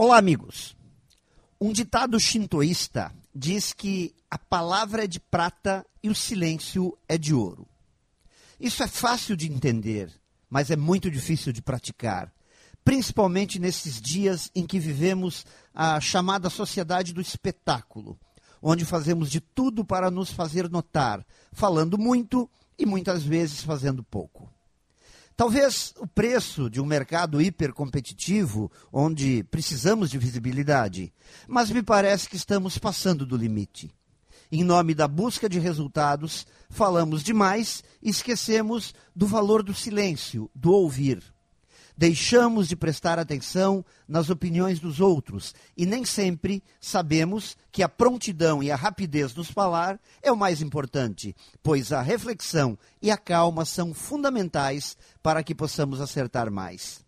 Olá, amigos. Um ditado shintoísta diz que a palavra é de prata e o silêncio é de ouro. Isso é fácil de entender, mas é muito difícil de praticar, principalmente nesses dias em que vivemos a chamada sociedade do espetáculo, onde fazemos de tudo para nos fazer notar, falando muito e muitas vezes fazendo pouco. Talvez o preço de um mercado hipercompetitivo, onde precisamos de visibilidade, mas me parece que estamos passando do limite. Em nome da busca de resultados, falamos demais e esquecemos do valor do silêncio, do ouvir. Deixamos de prestar atenção nas opiniões dos outros e nem sempre sabemos que a prontidão e a rapidez nos falar é o mais importante, pois a reflexão e a calma são fundamentais para que possamos acertar mais.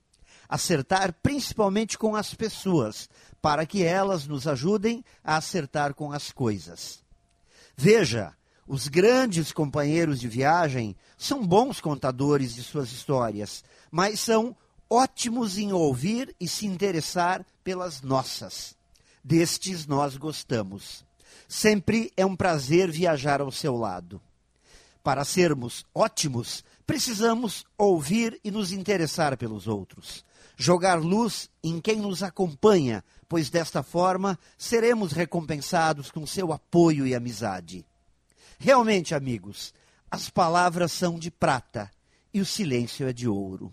Acertar principalmente com as pessoas, para que elas nos ajudem a acertar com as coisas. Veja, os grandes companheiros de viagem são bons contadores de suas histórias, mas são ótimos em ouvir e se interessar pelas nossas. Destes nós gostamos. Sempre é um prazer viajar ao seu lado. Para sermos ótimos, precisamos ouvir e nos interessar pelos outros. Jogar luz em quem nos acompanha, pois desta forma seremos recompensados com seu apoio e amizade. Realmente, amigos, as palavras são de prata e o silêncio é de ouro.